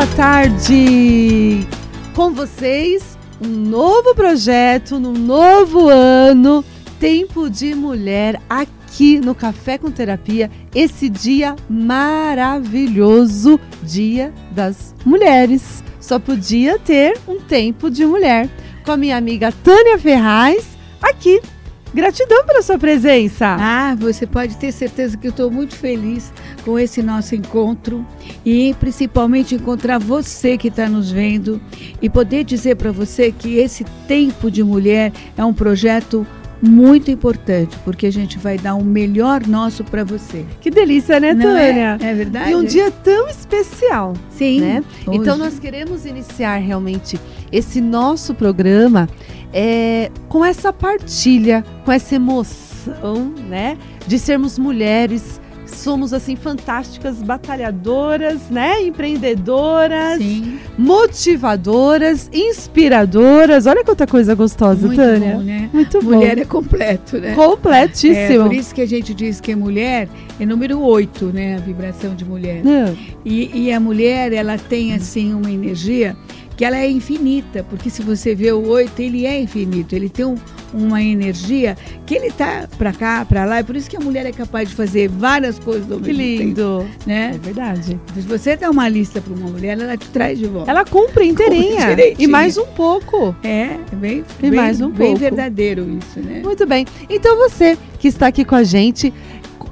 boa tarde! Com vocês, um novo projeto, num novo ano, Tempo de Mulher, aqui no Café com Terapia, esse dia maravilhoso, Dia das Mulheres. Só podia ter um Tempo de Mulher. Com a minha amiga Tânia Ferraz, aqui Gratidão pela sua presença. Ah, você pode ter certeza que eu estou muito feliz com esse nosso encontro e principalmente encontrar você que está nos vendo e poder dizer para você que esse Tempo de Mulher é um projeto muito importante, porque a gente vai dar o melhor nosso para você. Que delícia, né, Não Tânia? É, é verdade. E um dia tão especial. Sim. Né? Então nós queremos iniciar realmente esse nosso programa é, com essa partilha, com essa emoção, né? De sermos mulheres, somos assim fantásticas, batalhadoras, né? Empreendedoras, Sim. motivadoras, inspiradoras. Olha quanta coisa gostosa, Muito Tânia. bom, né? Muito Mulher bom. é completo, né? É, Completíssimo. por isso que a gente diz que mulher é número 8, né? A vibração de mulher. Não. E, e a mulher, ela tem assim uma energia que ela é infinita, porque se você vê o oito, ele é infinito, ele tem um- uma energia que ele tá para cá, para lá, e por isso que a mulher é capaz de fazer várias coisas ao Que mesmo tempo, lindo. É né? verdade. Se você dá uma lista para uma mulher, ela te traz de volta. Ela cumpre inteirinha. Cumpre e mais um pouco. É, é bem, E bem, mais um bem pouco. verdadeiro isso, né? Muito bem. Então você que está aqui com a gente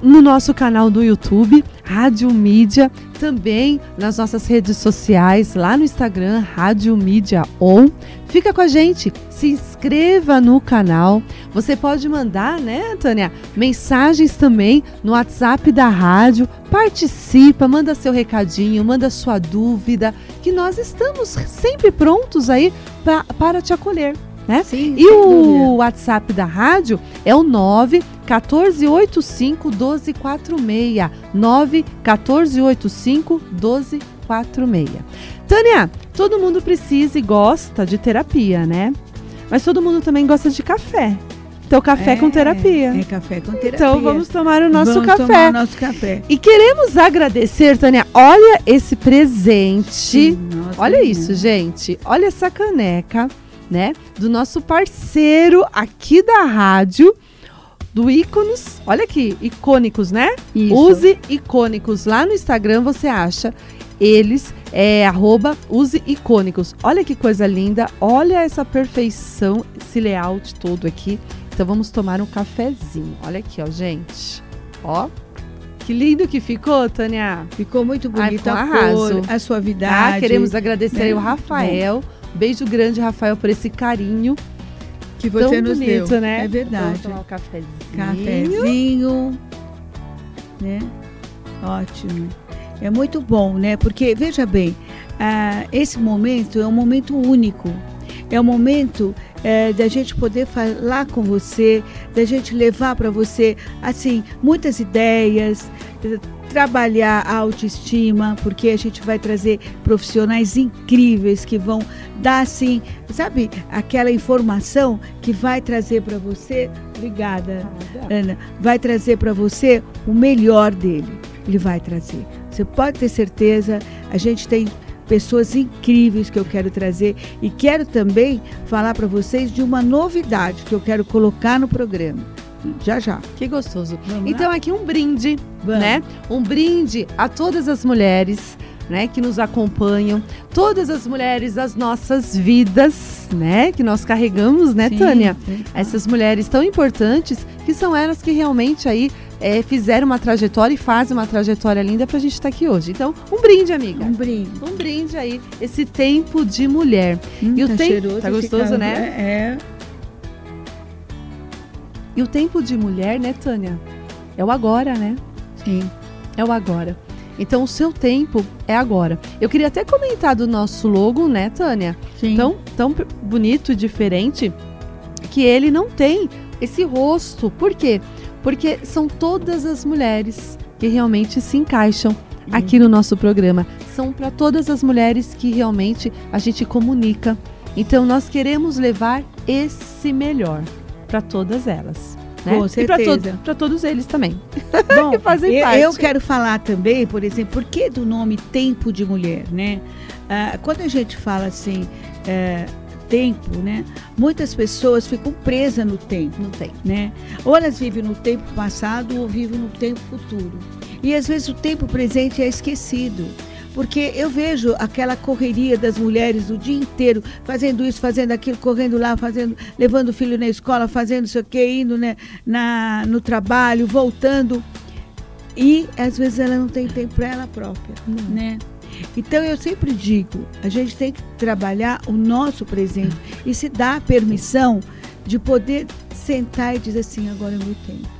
no nosso canal do YouTube, Rádio Mídia, também nas nossas redes sociais, lá no Instagram, Rádio Mídia On. Fica com a gente, se inscreva no canal. Você pode mandar, né, Tânia, mensagens também no WhatsApp da rádio. Participa, manda seu recadinho, manda sua dúvida, que nós estamos sempre prontos aí pra, para te acolher. Né? Sim, E o. WhatsApp da rádio é o 9 1485 1246. 9 1485 1246. Tânia, todo mundo precisa e gosta de terapia, né? Mas todo mundo também gosta de café. Então, café com terapia. É café com terapia. Então, vamos tomar o nosso Vamos café. tomar o nosso café. E queremos agradecer, Tânia. Olha esse presente. Nossa, Olha menina. isso, gente. Olha essa caneca, né? Do nosso parceiro aqui da rádio, do Íconos. Olha aqui, icônicos, né? Isso. Use icônicos. Lá no Instagram você acha eles, é arroba use icônicos. Olha que coisa linda. Olha essa perfeição, esse layout todo aqui. Então vamos tomar um cafezinho. Olha aqui, ó, gente. Ó. Que lindo que ficou, Tânia. Ficou muito Ai, bonita ficou a cor, a suavidade. Ah, queremos agradecer né? aí o Rafael. Beijo grande, Rafael, por esse carinho. que você tão nos bonito, deu. né? É verdade. Vamos tomar um cafezinho. Cafezinho, né? Ótimo. É muito bom, né? Porque, veja bem, ah, esse momento é um momento único. É um momento eh, da gente poder falar com você, da gente levar para você, assim, muitas ideias, trabalhar a autoestima, porque a gente vai trazer profissionais incríveis que vão dar, assim, sabe, aquela informação que vai trazer para você. Obrigada. Ana, vai trazer para você o melhor dele. Ele vai trazer. Você pode ter certeza, a gente tem pessoas incríveis que eu quero trazer e quero também falar para vocês de uma novidade que eu quero colocar no programa. Já já. Que gostoso. Vamos Então, aqui um brinde, Vamos. né? Um brinde a todas as mulheres, né? Que nos acompanham. Todas as mulheres das nossas vidas, né? Que nós carregamos, né, Sim, Tânia? sim. Essas mulheres tão importantes que são elas que realmente aí é, fizeram uma trajetória e fazem uma trajetória linda pra gente estar aqui hoje. Então, um brinde, amiga. Um brinde. Um brinde aí, esse tempo de mulher. Hum, E o tá tem- cheiroso tá gostoso, né? É. E o tempo de mulher, né, Tânia? É o agora, né? Sim. É o agora. Então, o seu tempo é agora. Eu queria até comentar do nosso logo, né, Tânia? Sim. Tão, tão bonito e diferente que ele não tem esse rosto. Por quê? Porque são todas as mulheres que realmente se encaixam aqui no nosso programa. São para todas as mulheres que realmente a gente comunica. Então, nós queremos levar esse melhor para todas elas. Né? Com certeza. E para to todos eles também. Bom, que fazem eu, parte. eu quero falar também, por exemplo, por que do nome Tempo de Mulher, né? Ah, quando a gente fala assim, é, tempo, né? Muitas pessoas ficam presas no tempo, no tempo, né? Ou elas vivem no tempo passado ou vivem no tempo futuro. E às vezes o tempo presente é esquecido. Porque eu vejo aquela correria das mulheres o dia inteiro, fazendo isso, fazendo aquilo, correndo lá, fazendo, levando o filho na escola, fazendo isso aqui, indo né, na, no trabalho, voltando. E às vezes ela não tem tempo para ela própria, não. né? Então eu sempre digo, a gente tem que trabalhar o nosso presente e se dar permissão de poder sentar e dizer assim, agora é meu tempo.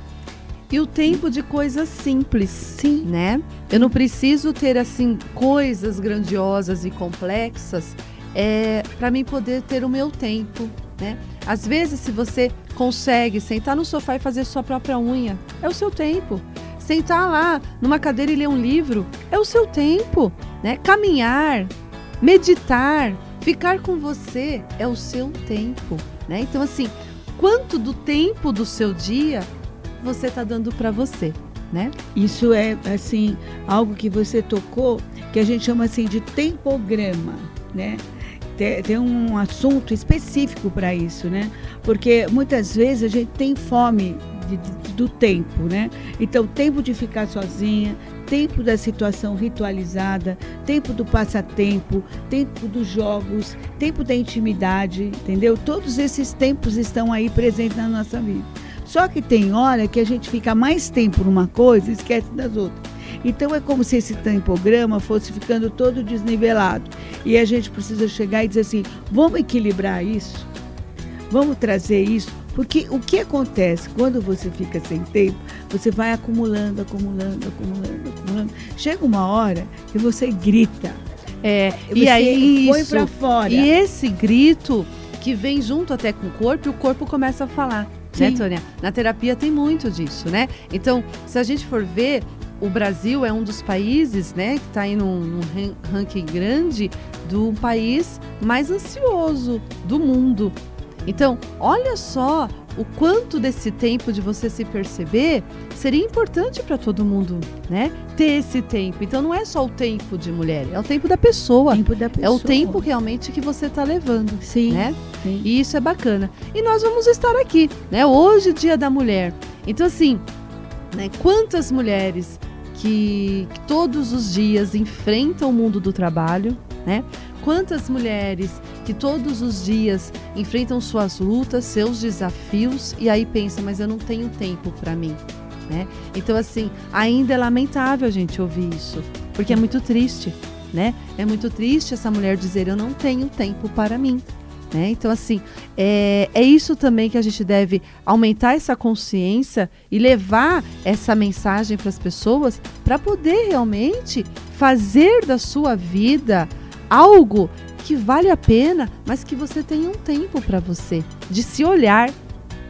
E o tempo de coisas simples, sim, né? Eu não preciso ter assim coisas grandiosas e complexas é, para mim poder ter o meu tempo, né? Às vezes, se você consegue sentar no sofá e fazer sua própria unha, é o seu tempo. Sentar lá numa cadeira e ler um livro, é o seu tempo, né? Caminhar, meditar, ficar com você é o seu tempo, né? Então assim, quanto do tempo do seu dia você está dando para você, né? Isso é assim algo que você tocou que a gente chama assim de tempograma, né? Tem, um assunto específico para isso, né? Porque muitas vezes a gente tem fome de, de, do tempo, né? Então, tempo de ficar sozinha, tempo da situação ritualizada, tempo do passatempo, tempo dos jogos, tempo da intimidade, entendeu? Todos esses tempos estão aí presentes na nossa vida. Só que tem hora que a gente fica mais tempo numa coisa e esquece das outras. Então é como se esse tempograma fosse ficando todo desnivelado. E a gente precisa chegar e dizer assim: vamos equilibrar isso? Vamos trazer isso? Porque o que acontece quando você fica sem tempo, você vai acumulando, acumulando, acumulando, acumulando. Chega uma hora que você grita. É, e aí põe para fora. E esse grito que vem junto até com o corpo, e o corpo começa a falar. Sim. né, Tônia? Na terapia tem muito disso, né? Então, se a gente for ver, o Brasil é um dos países, né, que está aí num, num, ranking grande do país mais ansioso do mundo. Então, olha só o quanto desse tempo de você se perceber seria importante para todo mundo, né? Ter esse tempo. Então não é só o tempo de mulher, é o tempo da pessoa. Tempo da pessoa. É o tempo realmente que você está levando, sim, né? Sim. E isso é bacana. E nós vamos estar aqui, né? Hoje, Dia da Mulher. Então assim, né? Quantas mulheres que, que todos os dias enfrentam o mundo do trabalho, né? Quantas mulheres que todos os dias enfrentam suas lutas, seus desafios e aí pensam, mas eu não tenho tempo para mim, né? Então assim, ainda é lamentável a gente ouvir isso, porque é muito triste, né? É muito triste essa mulher dizer eu não tenho tempo para mim. Né? Então, assim, é, é isso também que a gente deve aumentar essa consciência e levar essa mensagem para as pessoas para poder realmente fazer da sua vida algo que vale a pena, mas que você tenha um tempo para você, de se olhar.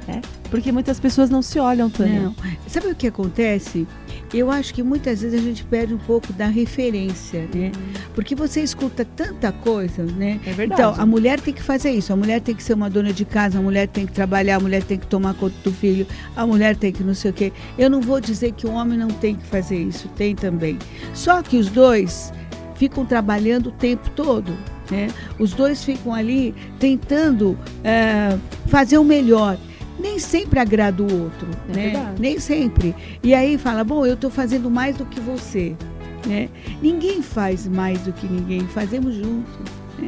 Né? Porque muitas pessoas não se olham também. Não. Sabe o que acontece? Eu acho que muitas vezes a gente perde um pouco da referência, né? Hum. Porque você escuta tanta coisa, né? É verdade. Então, a mulher tem que fazer isso, a mulher tem que ser uma dona de casa, a mulher tem que trabalhar, a mulher tem que tomar conta do filho, a mulher tem que não sei o quê. Eu não vou dizer que o homem não tem que fazer isso, tem também. Só que os dois ficam trabalhando o tempo todo. Né? Os dois ficam ali tentando é, fazer o melhor. Nem sempre agrada o outro, é né? Nem sempre. E aí fala, bom, eu estou fazendo mais do que você. Né? Ninguém faz mais do que ninguém, fazemos juntos. Né?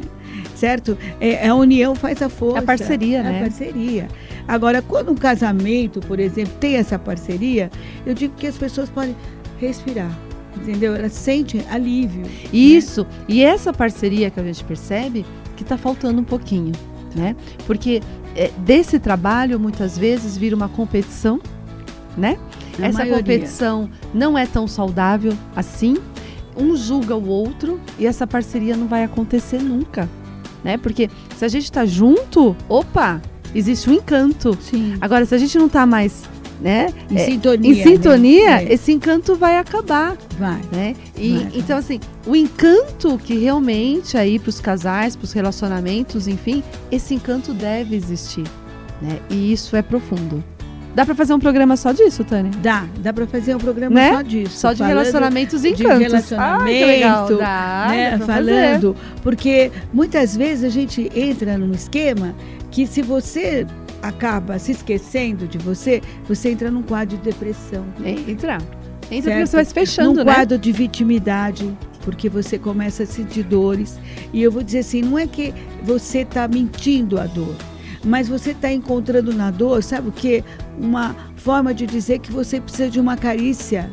Certo? É, a união faz a força. A parceria, é né? A parceria. Agora, quando um casamento, por exemplo, tem essa parceria, eu digo que as pessoas podem respirar entendeu? Ela sente alívio. Né? Isso. Né? E essa parceria que a gente percebe que está faltando um pouquinho, né? Porque é, desse trabalho muitas vezes vira uma competição, né? Na essa maioria. competição não é tão saudável assim. Um julga o outro e essa parceria não vai acontecer nunca, né? Porque se a gente está junto, opa, existe um encanto. Sim. Agora, se a gente não está mais né? Em é, sintonia. Em sintonia, né? esse encanto vai acabar. Vai. Né? E, vai, então, assim, o encanto que realmente aí para os casais, para os relacionamentos, enfim, esse encanto deve existir. Né? E isso é profundo. Dá para fazer um programa só disso, Tânia? Dá, dá para fazer um programa né? só disso. Só de relacionamentos e encantos. De relacionamento, ah, legal. Dá, né? dá falando, fazer. porque muitas vezes a gente entra num esquema que se você acaba se esquecendo de você, você entra num quadro de depressão. Entra. Entra certo? porque você vai se fechando, num né? quadro de vitimidade, porque você começa a sentir dores. E eu vou dizer assim, não é que você está mentindo a dor, mas você está encontrando na dor, sabe o que? Uma forma de dizer que você precisa de uma carícia,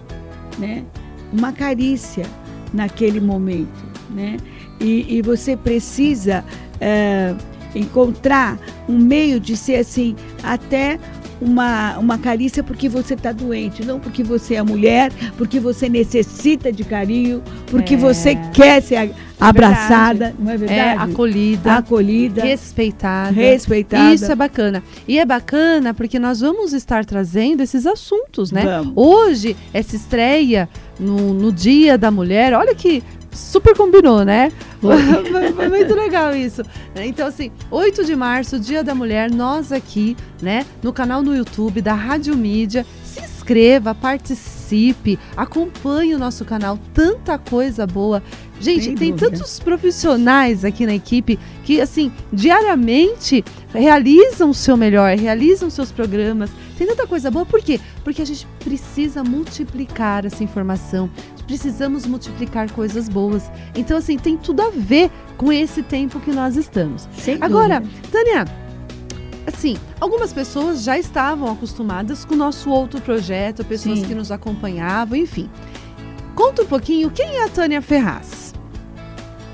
né? Uma carícia naquele momento, né? E, e você precisa é, encontrar um meio de ser assim, até uma, uma carícia porque você está doente, não porque você é mulher, porque você necessita de carinho, porque é. você quer ser abraçada, é não é verdade? É, acolhida, acolhida, respeitada. Respeitada. Isso é bacana. E é bacana porque nós vamos estar trazendo esses assuntos, né? Vamos. Hoje, essa estreia no, no Dia da Mulher, olha que super combinou, né? Foi muito legal isso. Então, assim, 8 de março, Dia da Mulher, nós aqui, né, no canal no YouTube da Rádio Mídia, se inscreva, participe, acompanhe o nosso canal, tanta coisa boa. Gente, Sem tem dúvida. tantos profissionais aqui na equipe que, assim, diariamente realizam o seu melhor, realizam seus programas. Tem tanta coisa boa, por quê? Porque a gente precisa multiplicar essa informação, precisamos multiplicar coisas boas. Então, assim, tem tudo a ver com esse tempo que nós estamos. Sem Agora, dúvida. Tânia, assim, algumas pessoas já estavam acostumadas com o nosso outro projeto, pessoas Sim. que nos acompanhavam, enfim. Conta um pouquinho quem é a Tânia Ferraz.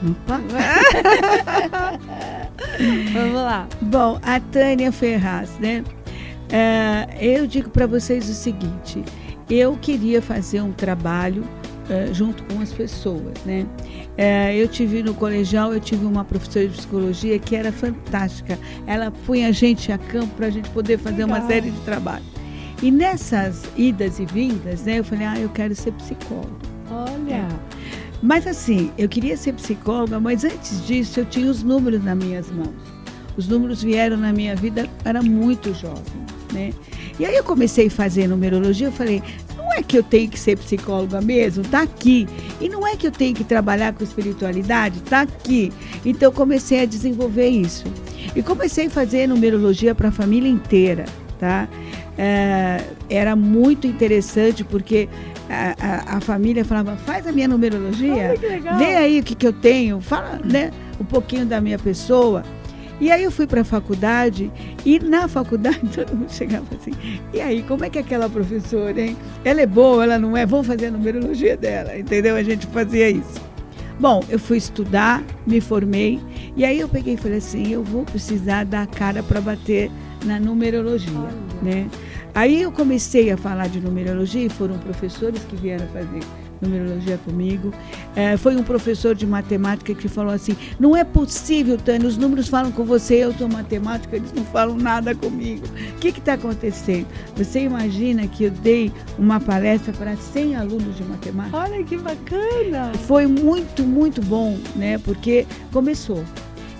Opa. Vamos lá. Bom, a Tânia Ferraz, né? Uh, eu digo para vocês o seguinte: eu queria fazer um trabalho uh, junto com as pessoas, né? Uh, eu tive no colegial, eu tive uma professora de psicologia que era fantástica. Ela punha a gente a campo para a gente poder fazer Legal. uma série de trabalho. E nessas idas e vindas, né? Eu falei, ah, eu quero ser psicóloga. Olha. É. Mas assim, eu queria ser psicóloga, mas antes disso eu tinha os números nas minhas mãos. Os números vieram na minha vida, era muito jovem, né? E aí eu comecei a fazer numerologia, eu falei, não é que eu tenho que ser psicóloga mesmo, tá aqui. E não é que eu tenho que trabalhar com espiritualidade, tá aqui. Então eu comecei a desenvolver isso. E comecei a fazer numerologia para a família inteira, tá? É, era muito interessante porque a, a, a, família falava, faz a minha numerologia, vê aí o que, que eu tenho, fala né, um pouquinho da minha pessoa. E aí eu fui para a faculdade e na faculdade todo mundo chegava assim, e aí, como é que é aquela professora, hein? Ela é boa, ela não é? Vamos fazer a numerologia dela, entendeu? A gente fazia isso. Bom, eu fui estudar, me formei, e aí eu peguei e falei assim, eu vou precisar dar a cara para bater na numerologia, Olha. né? Aí eu comecei a falar de numerologia e foram professores que vieram fazer numerologia comigo. É, foi um professor de matemática que falou assim: não é possível, Tânia, os números falam com você, eu sou matemática, eles não falam nada comigo. O que está acontecendo? Você imagina que eu dei uma palestra para 100 alunos de matemática? Olha que bacana! Foi muito, muito bom, né? Porque começou.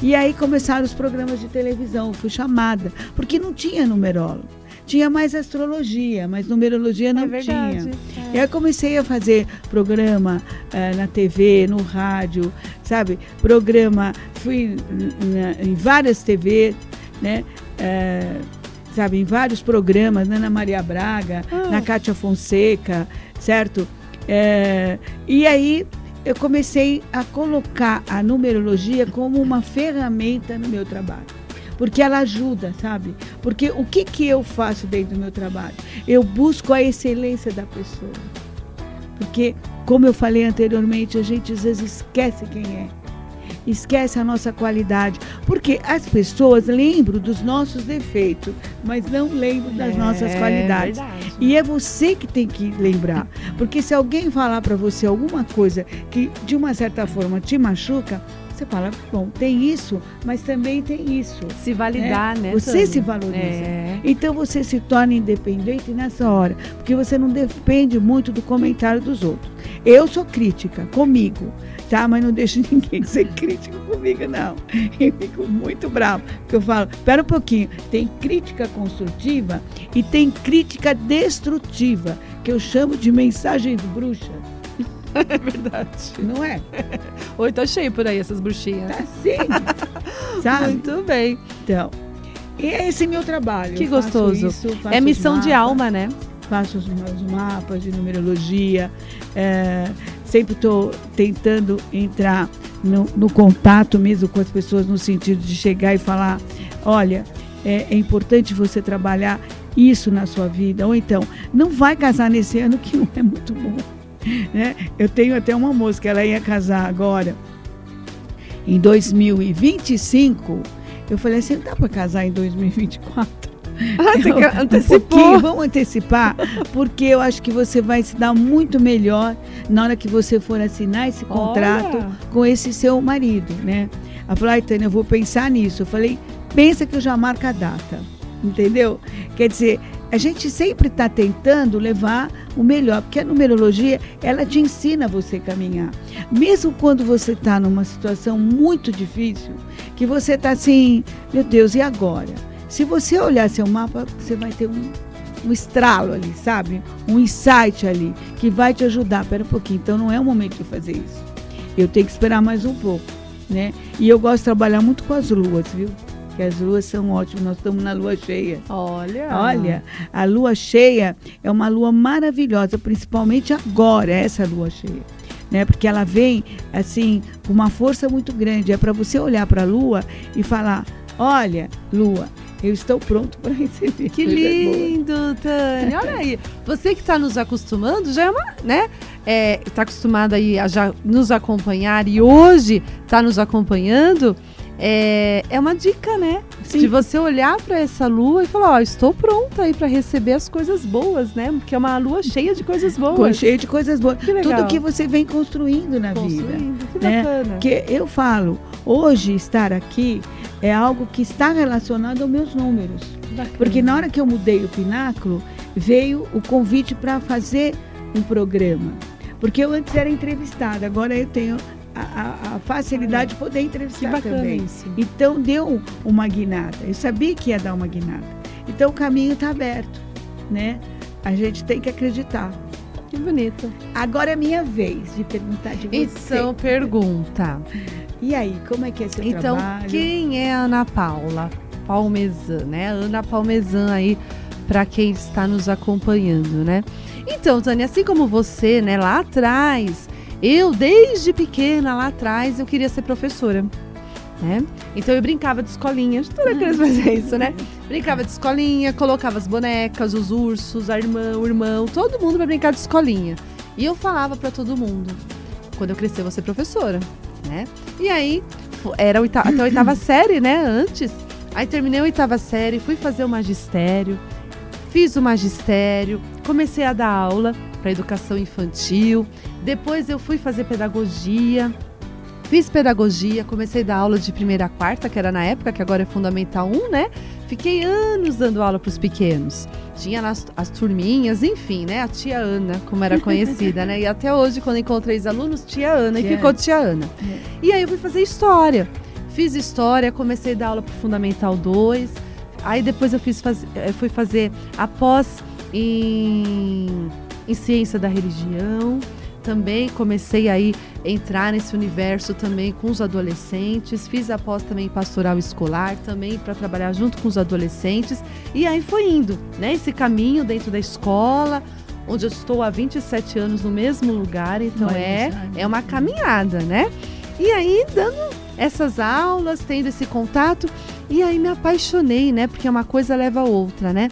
E aí começaram os programas de televisão, fui chamada, porque não tinha numerólogo. Tinha mais astrologia, mas numerologia não é tinha. É. E aí comecei a fazer programa uh, na TV, no rádio, sabe? Programa, fui na, em várias TV, né? Uh, sabe, em vários programas, na Ana Maria Braga, ah. na Cátia Fonseca, certo? É, e aí eu comecei a colocar a numerologia como uma ferramenta no meu trabalho porque ela ajuda, sabe? Porque o que, que eu faço dentro do meu trabalho? Eu busco a excelência da pessoa. Porque, como eu falei anteriormente, a gente às vezes esquece quem é. Esquece a nossa qualidade. Porque as pessoas lembram dos nossos defeitos, mas não lembram das é, nossas qualidades. Verdade. E é você que tem que lembrar. Porque se alguém falar para você alguma coisa que de uma certa forma te machuca, você fala, bom, tem isso, mas também tem isso. Se validar, né? né você Tânia? se valoriza. É. Então você se torna independente nessa hora, porque você não depende muito do comentário dos outros. Eu sou crítica comigo, tá? Mas não deixo ninguém ser crítico comigo, não. Eu fico muito bravo, porque eu falo, espera um pouquinho, tem crítica construtiva e tem crítica destrutiva, que eu chamo de mensagens bruxas. É verdade. Não é? Oi, tá cheio por aí essas bruxinhas. Tá sim. Sabe? Muito bem. Então, esse é meu trabalho. Que gostoso. isso, É missão de alma, né? Faço os meus mapas de numerologia. é, sempre estou tentando entrar no, no contato mesmo com as pessoas, no sentido de chegar e falar: olha, é, é importante você trabalhar isso na sua vida. Ou então, não vai casar nesse ano que não é muito bom. Né? Eu tenho até uma moça que ela ia casar agora, em 2025. Eu falei assim: não dá para casar em 2024? Ah, você quer- um antecipou. pouquinho, vamos antecipar, porque eu acho que você vai se dar muito melhor na hora que você for assinar esse contrato Olha. com esse seu marido, né? Ela falou, ai, Tânia, eu vou pensar nisso. Eu falei, pensa que eu já marco a data, entendeu? Quer dizer, a gente sempre está tentando levar o melhor, porque a numerologia, ela te ensina você a caminhar. Mesmo quando você está numa situação muito difícil, que você está assim, meu Deus, e agora? Se você olhar seu mapa, você vai ter um, um estralo ali, sabe? Um insight ali, que vai te ajudar. Pera um pouquinho, então não é o momento de fazer isso. Eu tenho que esperar mais um pouco, né? E eu gosto de trabalhar muito com as luas, viu? Que as luas são ótimas, nós estamos na lua cheia. Olha. Olha, a lua cheia é uma lua maravilhosa, principalmente agora, essa lua cheia. Né? Porque ela vem assim com uma força muito grande. É para você olhar para a lua e falar: Olha, lua, eu estou pronto para receber. Que coisa boa." lindo, Tânia. Olha aí. Você que está nos acostumando já é uma, né? Está acostumado aí a já nos acompanhar e hoje está nos acompanhando. É, é uma dica, né? Sim. De você olhar para essa lua e falar: Ó, estou pronta aí para receber as coisas boas, né? Porque é uma lua cheia de coisas boas. Cheio de coisas boas. Que. Tudo que você vem construindo na vida. Construindo. Que né? bacana. Porque eu falo, hoje estar aqui é algo que está relacionado aos meus números. Bacana. Porque na hora que eu mudei o pináculo, veio o convite para fazer um programa. Porque eu antes era entrevistada, agora eu tenho a, a- facilidade de poder entrevistar bacana também. isso. Então deu uma guinada. Eu sabia que ia dar uma guinada. Então o caminho está aberto, né? A gente tem que acreditar. Que bonito. Agora é minha vez de perguntar de você. Então, pergunta. E aí, como é que é seu Então, trabalho? quem é Ana Paula Palmesan, né? Ana Palmesan aí, para quem está nos acompanhando, né? Então, Tânia, assim como você, né, lá atrás, eu desde pequena lá atrás eu queria ser professora, né? Então eu brincava de escolinha, toda criança fazia isso, né? Brincava de escolinha, colocava as bonecas, os ursos, a irmã, o irmão, todo mundo para brincar de escolinha. E eu falava para todo mundo, quando eu crescer eu vou ser professora, né? E aí, era oita- até a oitava série, né? Antes. Aí terminei a oitava série, fui fazer o magistério, fiz o magistério, comecei a dar aula para educação infantil. Depois eu fui fazer pedagogia. Fiz pedagogia, comecei a dar aula de primeira a quarta, que era na época, que agora é Fundamental 1, né? Fiquei anos dando aula para os pequenos. Tinha nas, as turminhas, enfim, né? A tia Ana, como era conhecida, né? E até hoje, quando encontrei os alunos, tia Ana, e Tia ficou Ana. tia Ana. É. E aí eu fui fazer história. Fiz história, comecei a dar aula para Fundamental 2. Aí depois eu fiz faz, eh, fui fazer a pós em, em ciência da religião. Também comecei aí a entrar nesse universo também com os adolescentes. Fiz a pós também pastoral escolar, também para trabalhar junto com os adolescentes. E aí foi indo, né? Esse caminho dentro da escola, onde eu estou há 27 anos no mesmo lugar. Então é, é uma caminhada, né? E aí, dando essas aulas, tendo esse contato, e aí me apaixonei, né? Porque uma coisa leva a outra, né?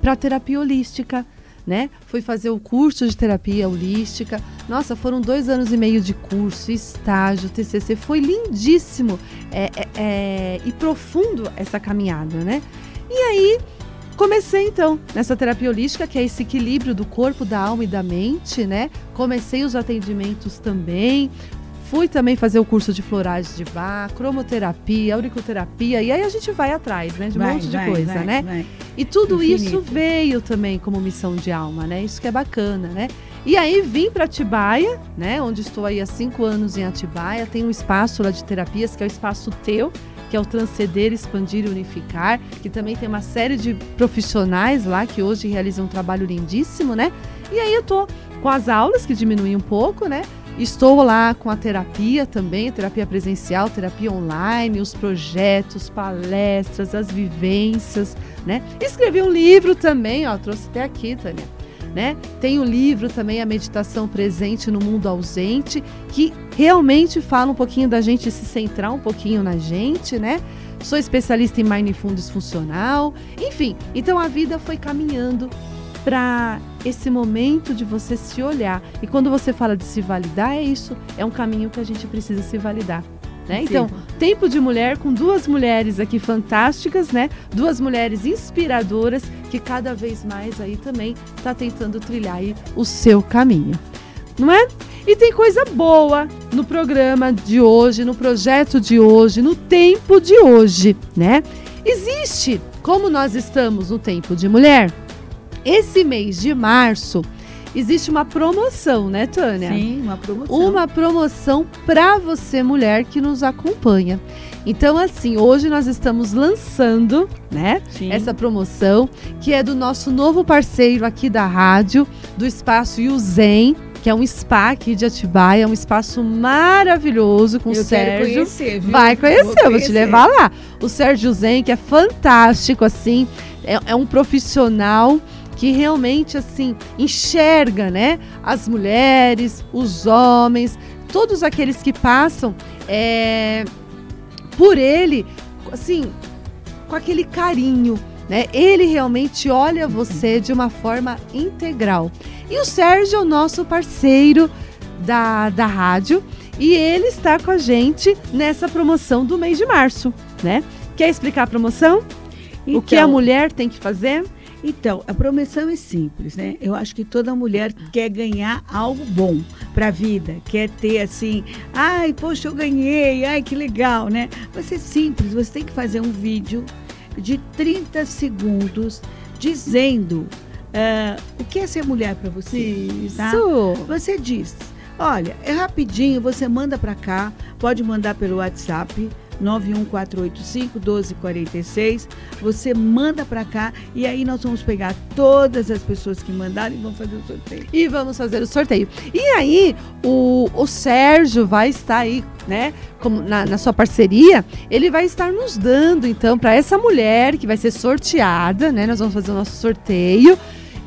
Para terapia holística, né? Fui fazer o curso de terapia holística. Nossa, foram dois anos e meio de curso, estágio, TCC. Foi lindíssimo é, é, é, e profundo essa caminhada, né? E aí comecei então nessa terapia holística, que é esse equilíbrio do corpo, da alma e da mente, né? Comecei os atendimentos também. Fui também fazer o curso de florais de bar, cromoterapia, auriculoterapia, e aí a gente vai atrás, né? De um Vai, monte de vai, coisa, vai, né? E tudo Infinito. isso veio também como missão de alma, né? Isso que é bacana, né? E aí vim para Atibaia, né? Onde estou aí há cinco anos em Atibaia. Tem um espaço lá de terapias que é o espaço teu, que é o Transcender, Expandir e Unificar, que também tem uma série de profissionais lá que hoje realizam um trabalho lindíssimo, né? E aí eu tô com as aulas que diminuem um pouco, né? Estou lá com a terapia também, terapia presencial, terapia online, os projetos, palestras, as vivências, né? Escrevi um livro também, ó, trouxe até aqui, Tânia. Né? Tem o livro também, A Meditação Presente no Mundo Ausente, que realmente fala um pouquinho da gente se centrar um pouquinho na gente, né? Sou especialista em mindfulness funcional, enfim. Então a vida foi caminhando para esse momento de você se olhar. E quando você fala de se validar, é isso, é um caminho que a gente precisa se validar. Né? Então, Tempo de Mulher com duas mulheres aqui fantásticas, né? Duas mulheres inspiradoras que cada vez mais aí também está tentando trilhar aí o seu caminho. Não é? E tem coisa boa no programa de hoje, no projeto de hoje, no tempo de hoje, né? Existe, como nós estamos no tempo de mulher, esse mês de março existe uma promoção, né, Tânia? Sim, uma promoção. Uma promoção para você, mulher que nos acompanha. Então, assim, hoje nós estamos lançando, né, Sim. essa promoção, que é do nosso novo parceiro aqui da rádio, do espaço Yuzen, que é um spa aqui de Atibaia, um espaço maravilhoso com eu o Sérgio. Conhecer, viu? Vai conhecer, Vou eu vou te conhecer. levar lá. O Sérgio Zen, que é fantástico, assim, é, é um profissional que realmente, assim, enxerga, né, as mulheres, os homens, todos aqueles que passam é, por ele, assim, com aquele carinho, né? Ele realmente olha você de uma forma integral. E o Sérgio é o nosso parceiro da, da rádio e ele está com a gente nessa promoção do mês de março, né? Quer explicar a promoção? o que a Então, mulher tem que fazer? Então, a promoção é simples, né? Eu acho que toda mulher quer ganhar algo bom para a vida, quer ter assim, ai, poxa, eu ganhei, ai, que legal, né? Vai ser simples, você tem que fazer um vídeo de 30 segundos dizendo ah, o que é ser mulher para você. tá? Isso. Você diz, olha, é rapidinho, você manda para cá, pode mandar pelo WhatsApp 91485-1246. Você manda para cá e aí nós vamos pegar todas as pessoas que mandaram e vamos fazer o sorteio. E vamos fazer o sorteio. E aí, o, o Sérgio vai estar aí, né? Como na, na sua parceria, ele vai estar nos dando, então, para essa mulher que vai ser sorteada, né? Nós vamos fazer o nosso sorteio.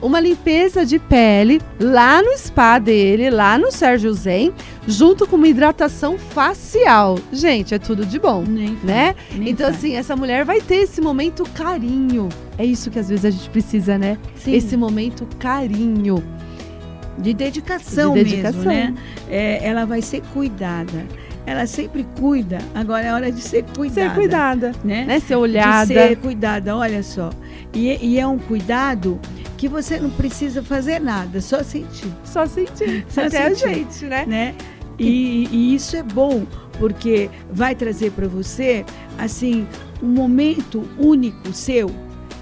Uma limpeza de pele lá no spa dele, lá no Sérgio Zen, junto com uma hidratação facial. Gente, é tudo de bom. Nem Né? nem Então, assim, essa mulher vai ter esse momento carinho. É isso que às vezes a gente precisa, né? Sim, Esse momento carinho. de dedicação, de dedicação. mesmo, né? É, ela vai ser cuidada. Ela sempre cuida. Agora é hora de ser cuidada. Ser cuidada, né? né? Ser de olhada. ser cuidada, olha só. E, e é um cuidado que você não precisa fazer nada, só sentir, Só sentir. Só Até a sentir. gente, né? né? E, e isso é bom, porque vai trazer para você, assim, um momento único seu,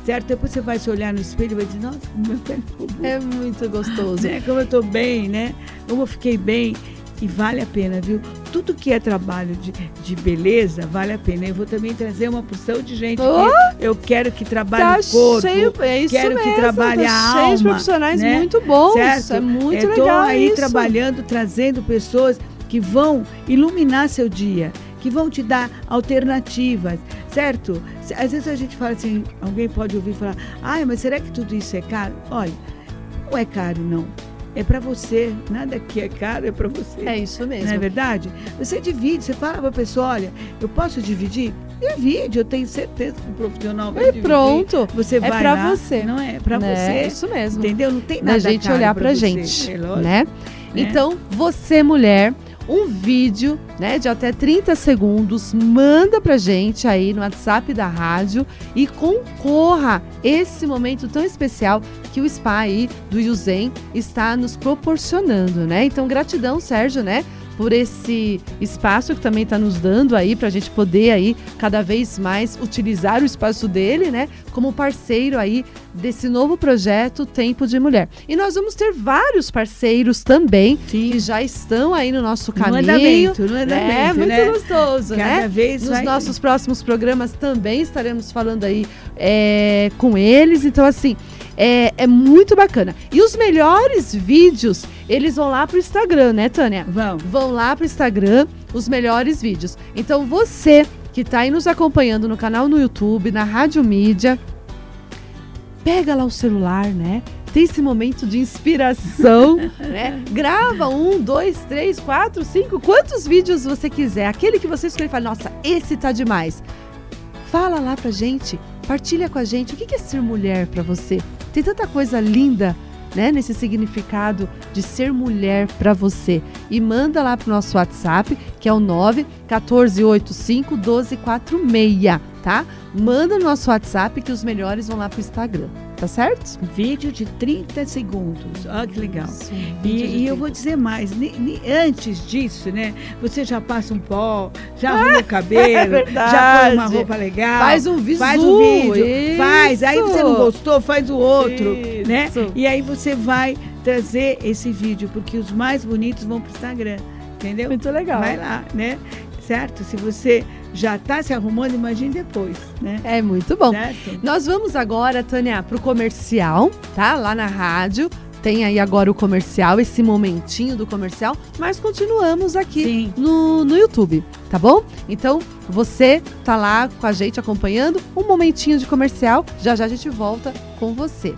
certo? Depois você vai se olhar no espelho e vai dizer, nossa, como meu pé ficou bom, É muito gostoso. né? Como eu tô bem, né? Como eu fiquei bem. E vale a pena, viu? Tudo que é trabalho de, de beleza, vale a pena. Eu vou também trazer uma porção de gente Oh! que eu quero que trabalhe Tá o corpo, cheio, é isso quero que mesmo, trabalhe tá a cheio de alma, profissionais né? muito bons. Certo? É muito eu legal aí isso. trabalhando, trazendo pessoas que vão iluminar seu dia, que vão te dar alternativas, certo? Às vezes a gente fala assim, alguém pode ouvir falar, ai, mas será que tudo isso é caro? Olha, não é caro não. É para você, nada que é caro é para você. É isso mesmo. Não é verdade? Você divide, você fala para a pessoa, olha, eu posso dividir? Divide, eu tenho certeza que o profissional vai E dividir. pronto. Você É vai pra lá, você. Não é, para né? É você. isso mesmo. Entendeu? Não tem Da nada gente caro olhar pra pra você, gente, é lógico. né? né? Então, você mulher, um vídeo, né, de até 30 segundos, manda pra gente aí no WhatsApp da rádio e concorra esse momento tão especial que o spa aí do Yuzen está nos proporcionando, né? Então, gratidão, Sérgio, né, por esse espaço que também está nos dando aí para a gente poder aí cada vez mais utilizar o espaço dele, né, como parceiro aí desse novo projeto Tempo de Mulher. E nós vamos ter vários parceiros também Sim. que já estão aí no nosso caminho. No andamento, no andamento, é muito né? gostoso, cada né? Vez Nos vai... nossos próximos programas também estaremos falando aí é, com eles. Então assim, é, é, muito bacana. E os melhores vídeos, eles vão lá pro Instagram, né, Tânia? Vão. Vão lá pro Instagram, os melhores vídeos. Então você que está aí nos acompanhando no canal no YouTube, na Rádio Mídia, pega lá o celular, né? Tem esse momento de inspiração, né? Grava um, dois, três, quatro, cinco, quantos vídeos você quiser. Aquele que você escolhe e fala, nossa, esse tá demais. Fala lá pra gente, partilha com a gente o que é ser mulher para você. Tem tanta coisa linda né, nesse significado de ser mulher para você. E manda lá pro nosso WhatsApp, que é o 91485 1246, tá? Manda no nosso WhatsApp que os melhores vão lá pro Instagram. Tá certo? Vídeo de 30 segundos. Olha que legal. Sim, e, e eu vou dizer mais, antes disso, né? Você já passa um pó, já arruma o cabelo, é já põe uma roupa legal. Faz um visu, Faz um vídeo. Isso. Faz. Aí você não gostou, faz o outro. Isso. né? E aí você vai trazer esse vídeo, porque os mais bonitos vão pro Instagram. Entendeu? Muito legal. Vai lá, né? Certo? Se você já está se arrumando, imagine depois, né? É muito bom. Certo? Nós vamos agora, Tânia, para o comercial, tá? Lá na rádio. Tem aí agora o comercial, esse momentinho do comercial, mas continuamos aqui no, no YouTube, tá bom? Então, você tá lá com a gente acompanhando um momentinho de comercial. Já já a gente volta com você.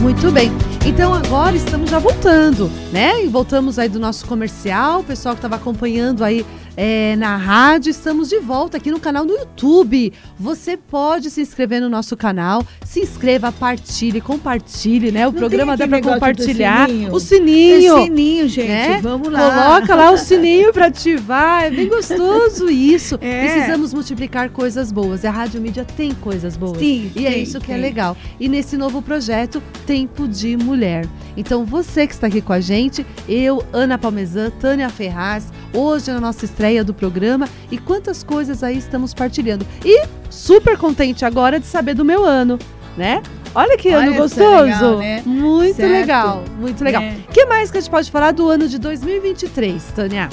Muito bem. Então agora estamos já voltando, né? E voltamos aí do nosso comercial, o pessoal que estava acompanhando aí é, na rádio. Estamos de volta aqui no canal do YouTube. Você pode se inscrever no nosso canal. Se inscreva, partilhe, compartilhe, né? O Não programa dá para compartilhar. Sininho. O sininho. É sininho, gente. Né? Vamos lá. Coloca lá o sininho para ativar. É bem gostoso isso. É. Precisamos multiplicar coisas boas. A Rádio Mídia tem coisas boas. Sim. E é tem, isso que tem. é legal. E nesse novo projeto, Tempo de Mulher. Então, você que está aqui com a gente, eu, Ana Palmezan, Tânia Ferraz, hoje na nossa estreia estreia do programa e quantas coisas aí estamos partilhando. E super contente agora de saber do meu ano, né? Olha que Olha ano gostoso! Legal, né? Muito certo. legal, muito legal. O é. que mais que a gente pode falar do ano de 2023, Tânia?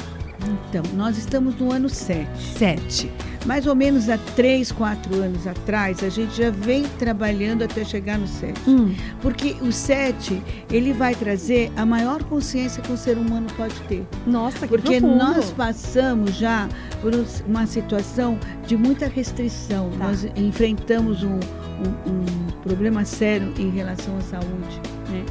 Então, nós estamos no ano 7. 7 mais ou menos há três, quatro anos atrás, a gente já vem trabalhando até chegar no 7. Hum. Porque o 7, ele vai trazer a maior consciência que o ser humano pode ter. Nossa, que Porque profundo. nós passamos já por uma situação de muita restrição. Tá. Nós enfrentamos um, um, um, problema sério em relação à saúde, né?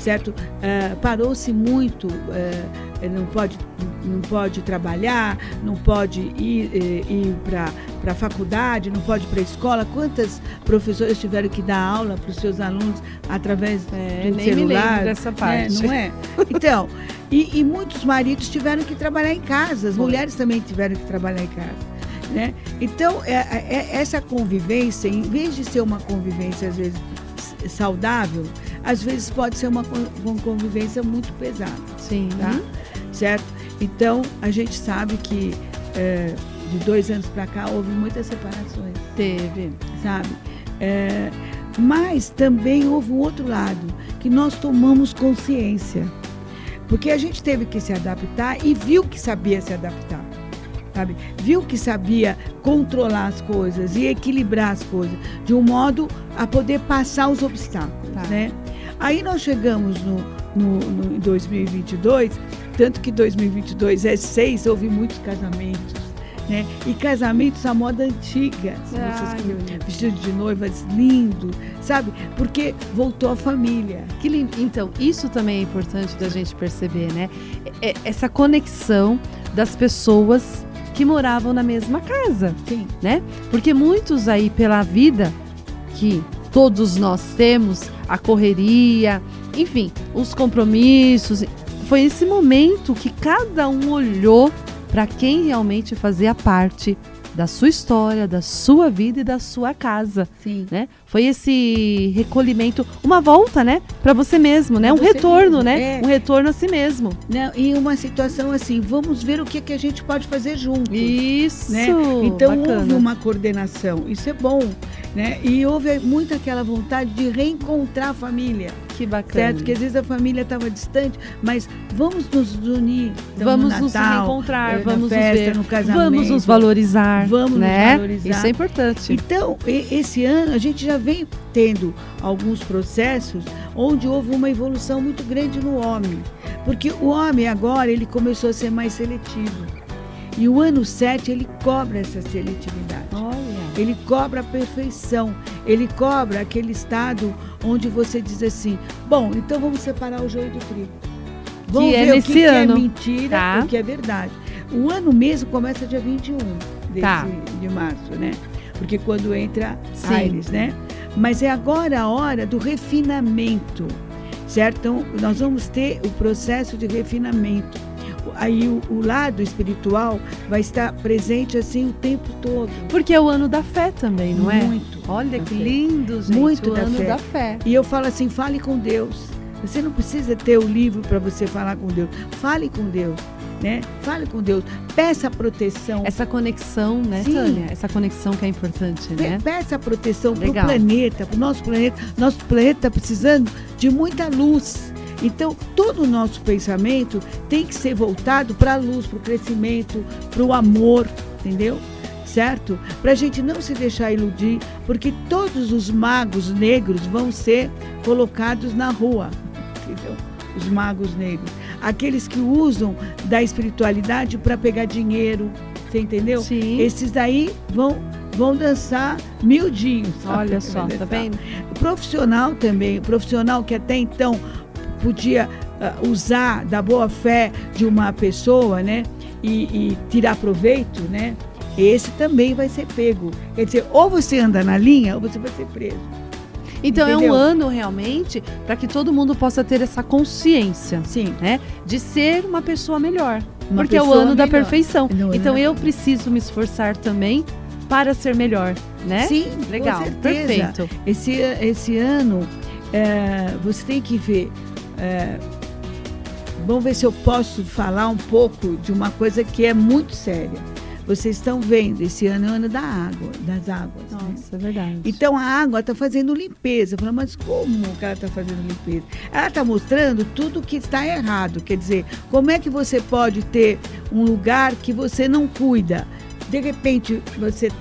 Certo? Uh, Parou-se muito, uh, não pode não pode trabalhar, não pode ir, eh, ir para a faculdade, não pode ir para a escola. Quantas professoras tiveram que dar aula para os seus alunos através é, do celular? Dessa parte. Né? Não é? Então, e, e, muitos maridos tiveram que trabalhar em casa, as mulheres também tiveram que trabalhar em casa. Né? Então, é, é, essa convivência, em vez de ser uma convivência, às vezes, saudável, às vezes pode ser uma, uma convivência muito pesada. Sim. Tá? Certo? Então, a gente sabe que é, de dois anos para cá houve muitas separações. Teve. Sabe? É, mas também houve um outro lado, que nós tomamos consciência. Porque a gente teve que se adaptar e viu que sabia se adaptar. Sabe? Viu que sabia controlar as coisas e equilibrar as coisas de um modo a poder passar os obstáculos, tá. né? Aí nós chegamos no, no, no 2022 tanto que 2022 é seis, houve muitos casamentos. Né? E casamentos à moda antiga. Ai, vestido de noivas lindo, sabe? Porque voltou a família. Que lindo. Então, isso também é importante da gente perceber, né? É, é essa conexão das pessoas que moravam na mesma casa. Sim. Né? Porque muitos aí pela vida que todos nós temos, a correria, enfim, os compromissos, foi esse momento que cada um olhou para quem realmente fazia parte da sua história, da sua vida e da sua casa, Sim. né? Foi esse recolhimento, uma volta, né, para você mesmo, né? Um retorno, mesmo, né? é. Um retorno a si mesmo. Não, e uma situação assim, vamos ver o que, que a gente pode fazer junto. Isso. né? Então bacana. houve uma coordenação, isso é bom, né? E houve muito aquela vontade de reencontrar a família, que bacana. certo? Que às vezes a família estava distante, mas vamos nos unir. então, vamos no nos Natal, reencontrar, eh, na vamos festa, nos ver, no casamento. vamos nos valorizar, Vamos nos né? valorizar. Isso é importante. Então, esse ano a gente já vem tendo alguns processos onde houve uma evolução muito grande no homem. Porque o homem agora ele começou a ser mais seletivo. E o ano 7 ele cobra essa seletividade. Olha. Ele cobra a perfeição. Ele cobra aquele estado onde você diz assim: bom, então vamos separar o joio do trigo. Vamos Que é ver o nesse que, que é mentira Tá. e o que é verdade. O ano mesmo começa dia 21 desse, Tá. de março, né? Porque quando entra Sim. Aires, né? Mas é agora a hora do refinamento, certo? Então, nós vamos ter o processo de refinamento. Aí o, o lado espiritual vai estar presente assim o tempo todo. Porque é o ano da fé também, não é? Muito. Olha que fé. lindo, gente. Muito o da ano fé. da fé. E eu falo assim, fale com Deus. Você não precisa ter o livro para você falar com Deus. Fale com Deus, né? Fale com Deus. Peça proteção. Essa conexão, né, Sim. Tânia? Essa conexão que é importante, né? Peça proteção para o planeta, para o nosso planeta. Nosso planeta está precisando de muita luz. Então, todo o nosso pensamento tem que ser voltado para a luz, para o crescimento, para o amor, entendeu? Certo? Para a gente não se deixar iludir, porque todos os magos negros vão ser colocados na rua, entendeu? Os magos negros. Aqueles que usam da espiritualidade para pegar dinheiro, você entendeu? Sim. Esses daí vão, vão dançar miudinhos. Olha só, tá vendo? Profissional também, profissional que até então podia ah, usar da boa fé de uma pessoa, né? E, e tirar proveito, né? Esse também vai ser pego. Quer dizer, ou você anda na linha ou você vai ser preso. Então é um Entendeu? ano realmente para que todo mundo possa ter essa consciência Sim. de ser uma pessoa melhor. Uma porque é o pessoa ano da melhor. perfeição. É no ano Então da eu perfeição. preciso me esforçar também para ser melhor, né? Sim, Legal, perfeito. Esse, esse ano, é, você tem que ver. é, vamos ver se eu posso falar um pouco de uma coisa que é muito séria. Vocês estão vendo, esse ano é o ano da água, das águas. né? Nossa, é verdade. Então a água está fazendo limpeza. Fala, mas como que ela está fazendo limpeza? Ela está mostrando tudo que está errado. Quer dizer, como é que você pode ter um lugar que você não cuida? De repente você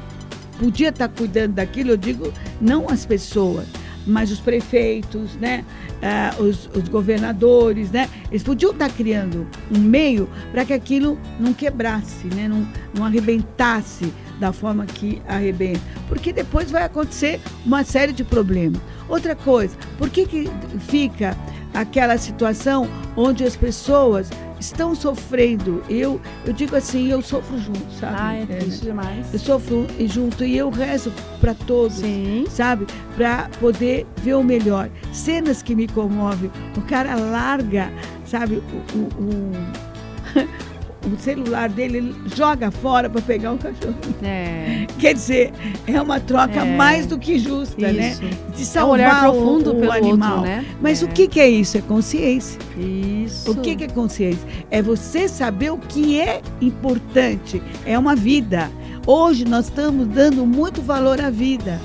podia estar cuidando daquilo, eu digo, não as pessoas, mas os prefeitos, né? Ah, os, os governadores, né? Eles podiam estar criando um meio para que aquilo não quebrasse, né? Não, não arrebentasse da forma que arrebenta. Porque depois vai acontecer uma série de problemas. Outra coisa, por que, que fica aquela situação onde as pessoas estão sofrendo? Eu, eu digo assim, eu sofro junto, sabe? Ah, é É, né? triste demais. Eu sofro junto e eu rezo para todos Sim. sabe? Para poder ver o melhor. Cenas que me comovem. O cara larga, sabe, o, o, o- o celular dele, ele joga fora para pegar um cachorro. É. Quer dizer, é uma troca É. mais do que justa, né? Isso. De É um salvar olhar o- profundo o, pelo animal. outro, né? Mas É. o que, que é isso? É consciência. Isso. O que, que é consciência? É você saber o que é importante. É uma vida. Hoje nós estamos dando muito valor à vida.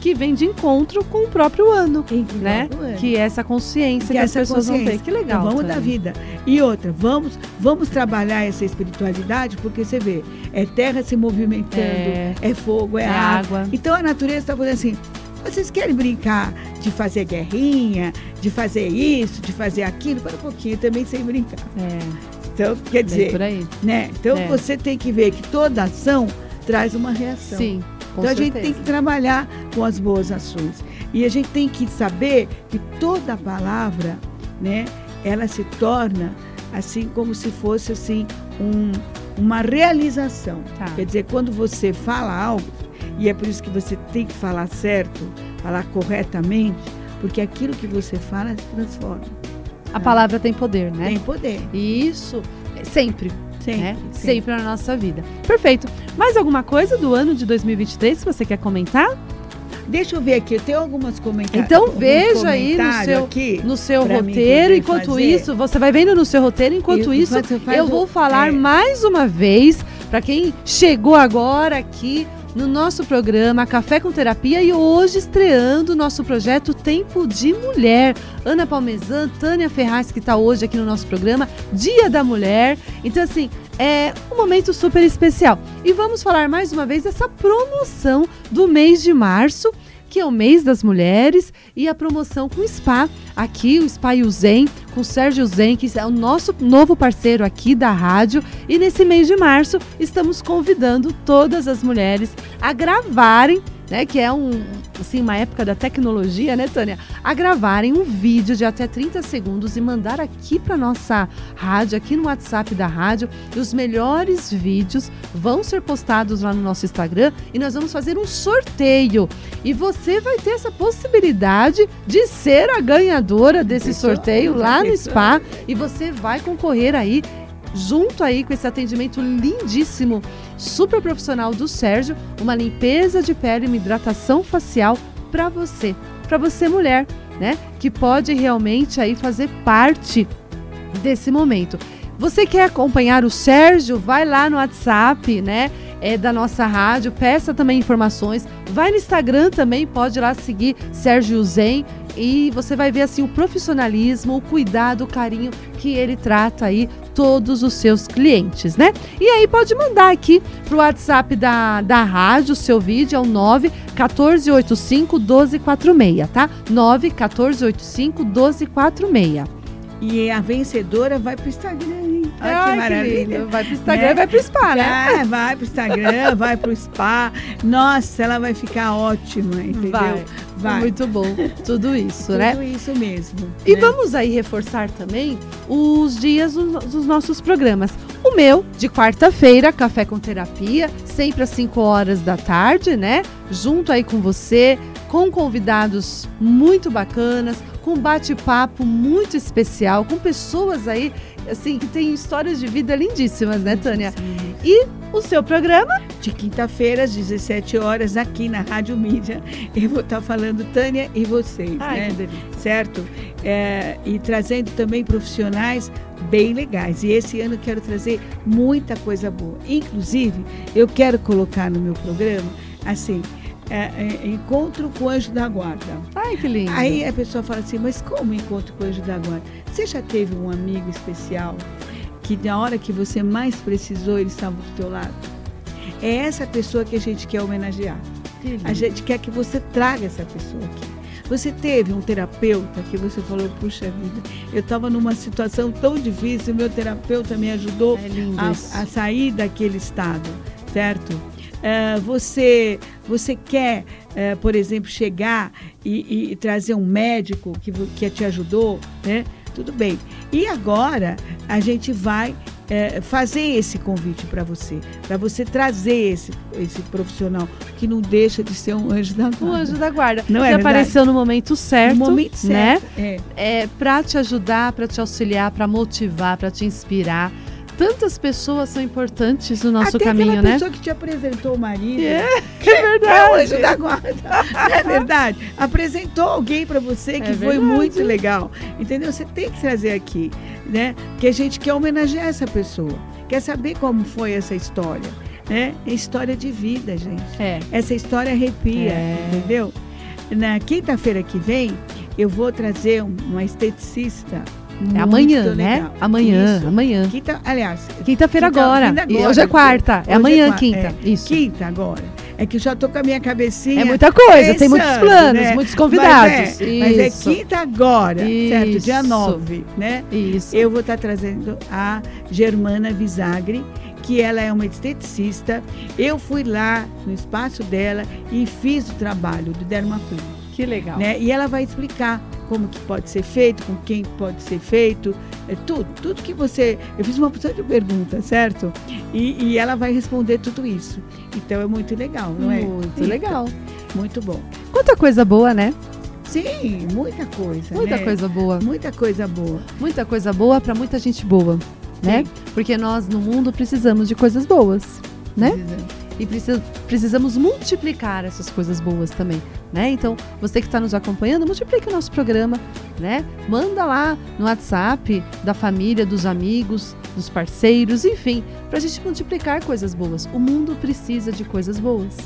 Que vem de encontro com o próprio ano, né? Igual, é. Que é essa consciência que, Que as essa pessoas vão ter. consciência. Que legal. Então, vamos da vida. E outra, vamos, vamos trabalhar essa espiritualidade, porque você vê, é terra se movimentando, É. é, fogo, é, É água. água. Então a natureza está falando assim: vocês querem brincar de fazer guerrinha, de fazer isso, de fazer aquilo? Para um pouquinho, também sei brincar. É, Então, quer dizer, por aí. né? Então É. você tem que ver que toda ação traz uma reação. Sim, com Então a gente certeza. tem que trabalhar com as boas ações. E a gente tem que saber que toda palavra, né, ela se torna assim como se fosse assim um- uma realização. Tá. Quer dizer, quando você fala algo, e é por isso que você tem que falar certo, falar corretamente, porque aquilo que você fala se transforma. A palavra tem poder, né? Tem poder. E isso é sempre. Sempre, né? sempre. sempre na nossa vida. Perfeito. Mais alguma coisa do ano de 2023 que você quer comentar? Deixa eu ver aqui, eu tenho algumas comentários. Então veja aí no seu, aqui no seu roteiro. Enquanto fazer. isso, você vai vendo no seu roteiro. Enquanto isso, eu vou falar é. mais uma vez para quem chegou agora aqui no nosso programa Café com Terapia e hoje estreando o nosso projeto Tempo de Mulher. Ana Palmezan, Tânia Ferraz, que está hoje aqui no nosso programa, Dia da Mulher. Então, assim, é um momento super especial. E vamos falar mais uma vez dessa promoção do mês de março que é o mês das mulheres, e a promoção com o Spa. Aqui, o Spa Zen, com o Sérgio Zen, que é o nosso novo parceiro aqui da rádio. E nesse mês de março, estamos convidando todas as mulheres a gravarem né, que é um, assim, uma época da tecnologia, né, Tânia? A gravarem um vídeo de até 30 segundos e mandar aqui para nossa rádio, aqui no WhatsApp da rádio. E os melhores vídeos vão ser postados lá no nosso Instagram e nós vamos fazer um sorteio. E você vai ter essa possibilidade de ser a ganhadora desse sorteio lá no Spa e você vai concorrer aí junto aí com esse atendimento lindíssimo, super profissional do Sérgio, uma limpeza de pele, uma hidratação facial para você, para você mulher, né, que pode realmente aí fazer parte desse momento. Você quer acompanhar o Sérgio? Vai lá no WhatsApp, né? É, da nossa rádio, peça também informações. Vai no Instagram também, pode ir lá seguir Sérgio Zen e você vai ver assim o profissionalismo, o cuidado, o carinho que ele trata aí todos os seus clientes, né? E aí pode mandar aqui pro WhatsApp da, da rádio o seu vídeo, é o 9 1485 1246, tá? 9 1485 1246. E a vencedora vai pro Instagram? Olha Ai, que maravilha. Que vai pro Instagram né? e vai pro spa, né? É, vai pro Instagram, vai pro spa. Nossa, ela vai ficar ótima, entendeu? Vai. vai. Muito bom. Tudo isso, Tudo né? Tudo isso mesmo. E né? vamos aí reforçar também os dias dos nossos programas. O meu, de quarta-feira, Café com Terapia, sempre às 5 horas da tarde, né? Junto aí com você, com convidados muito bacanas, com um bate-papo muito especial, com pessoas aí, assim, que têm histórias de vida lindíssimas, né, Tânia? Sim. E o seu programa? De quinta-feira, às 17 horas, aqui na Rádio Mídia. Eu vou estar falando, Tânia e vocês, Ai, né? Certo? É, e trazendo também profissionais bem legais. E esse ano eu quero trazer muita coisa boa. Inclusive, eu quero colocar no meu programa, assim, é, é, encontro com o anjo da guarda. Ai, que lindo. Aí a pessoa fala assim, mas como encontro com o anjo da guarda? Você já teve um amigo especial que na hora que você mais precisou, ele estava do teu lado? É essa pessoa que a gente quer homenagear. A gente quer que você traga essa pessoa aqui. Você teve um terapeuta que você falou, puxa vida, eu estava numa situação tão difícil, meu terapeuta me ajudou é a, a sair daquele estado, certo? Uh, você, você quer, uh, por exemplo, chegar e, e, trazer um médico que, que te ajudou, né? Tudo bem. E agora a gente vai uh, fazer esse convite para você, para você trazer esse, esse profissional que não deixa de ser um anjo da guarda. Um anjo da guarda. Não que é apareceu no momento certo, no momento certo, né? É, é para te ajudar, para te auxiliar, para motivar, para te inspirar tantas pessoas são importantes no nosso Até caminho, né? A pessoa que te apresentou o marido. É, é verdade. É o anjo da guarda. é verdade. Apresentou alguém para você que é foi muito legal. Entendeu? Você tem que trazer aqui, né? Que a gente quer homenagear essa pessoa. Quer saber como foi essa história, né? É história de vida, gente. É. Essa história arrepia, é. entendeu? Na quinta-feira que vem, eu vou trazer uma esteticista é amanhã, né? Amanhã, Isso. amanhã. Quinta, aliás, quinta-feira quinta, agora. agora. Hoje é quarta. É amanhã, é, quinta. É, Isso. Quinta agora. É que eu já tô com a minha cabecinha. É muita coisa, tem muitos planos, né? muitos convidados. Mas é, mas é quinta agora, Isso. certo? Dia 9, né? Isso. Eu vou estar tá trazendo a Germana Visagre, que ela é uma esteticista. Eu fui lá no espaço dela e fiz o trabalho do dermaplano. Que legal. Né? E ela vai explicar como que pode ser feito, com quem pode ser feito, é tudo, tudo que você. Eu fiz uma porção de perguntas, certo? E, e, ela vai responder tudo isso. Então é muito legal, não é? Muito legal. Muito bom. Quanta coisa boa, né? Sim, muita coisa. Muita né? coisa boa. Muita coisa boa. Muita coisa boa para muita gente boa. né? Porque nós no mundo precisamos de coisas boas, né? Precisamos. E precisa- precisamos multiplicar essas coisas boas também, né? Então, você que está nos acompanhando, multiplique o nosso programa, né? Manda lá no WhatsApp da família, dos amigos, dos parceiros, enfim, para a gente multiplicar coisas boas. O mundo precisa de coisas boas.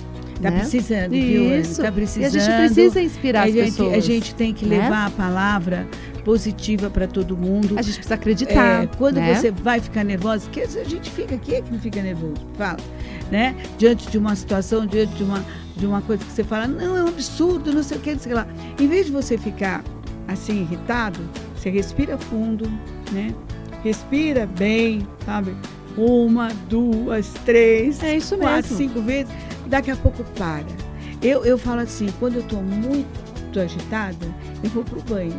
Tá né? precisando, viu? Isso. Tá E a precisando. gente precisa inspirar a as gente, pessoas. a gente tem que né? levar a palavra positiva para todo mundo. A gente precisa acreditar. É, quando né? você vai ficar nervosa, que a gente fica aqui, é que não fica nervoso, fala, né? Diante de uma situação, diante de uma, de uma coisa que você fala, não, é um absurdo, não sei o que, não sei o que lá. Em vez de você ficar assim, irritado, você respira fundo, né? Respira bem, sabe? Uma, duas, três, É isso quatro, mesmo. cinco vezes, daqui a pouco para. Eu, eu falo assim, quando eu estou muito agitada, eu vou pro banho.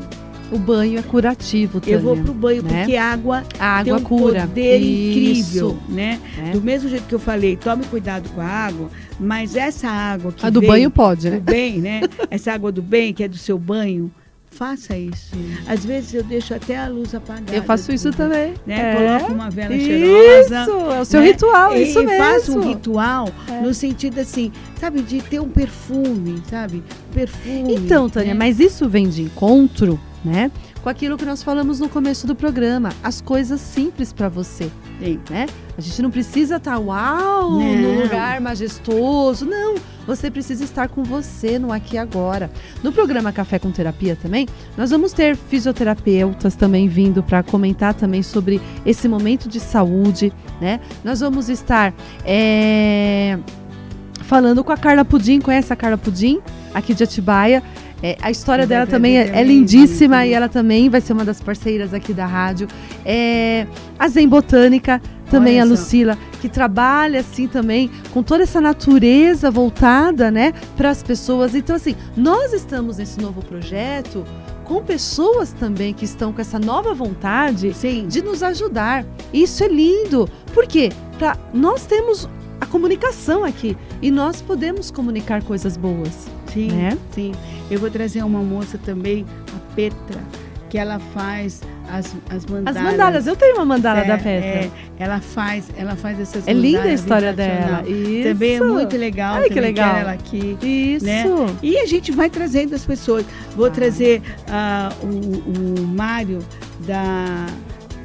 O banho é curativo, Tânia. Eu vou pro banho, né? porque água A água tem um cura. poder Isso, incrível, né? né? Do mesmo jeito que eu falei, tome cuidado com a água, mas essa água que A do vem banho pode, do né? bem, né? Essa água do bem, que é do seu banho, faça isso. Às vezes eu deixo até a luz apagada. Eu faço isso tudo, também. Né? É. Coloco uma vela Isso, cheirosa. é o seu né? ritual, e isso mesmo. faço um ritual É. no sentido assim, sabe, de ter um perfume, sabe? Perfume. Então, Tânia, né? mas isso vem de encontro, né? Com aquilo que nós falamos no começo do programa, as coisas simples para você, Sim. né? A gente não precisa estar uau, Não. num lugar majestoso, não. Você precisa estar com você no aqui e agora. No programa Café com Terapia também, nós vamos ter fisioterapeutas também vindo para comentar também sobre esse momento de saúde, né? Nós vamos estar é, falando com a Carla Pudim, conhece a Carla Pudim, aqui de Atibaia. É, a história dela também é, é lindíssima gente. e ela também vai ser uma das parceiras aqui da rádio. É, a Zen Botânica, também Olha a só. Lucila, que trabalha assim também com toda essa natureza voltada, né, para as pessoas. Então assim, nós estamos nesse novo projeto com pessoas também que estão com essa nova vontade Sim. de nos ajudar. Isso é lindo. Por quê? Pra, nós temos a comunicação aqui e nós podemos comunicar coisas boas, Sim, né? sim. Eu vou trazer uma moça também, a Petra, que ela faz as, as mandalas. As mandalas, eu tenho uma mandala É, da Petra. é, ela faz, ela faz essas É, linda a mandalas história dela. Isso. Também é muito legal. Ai, que legal. ela aqui. Isso. né? E a gente vai trazendo as pessoas. Vou Ah. trazer ah, o, o Mário da,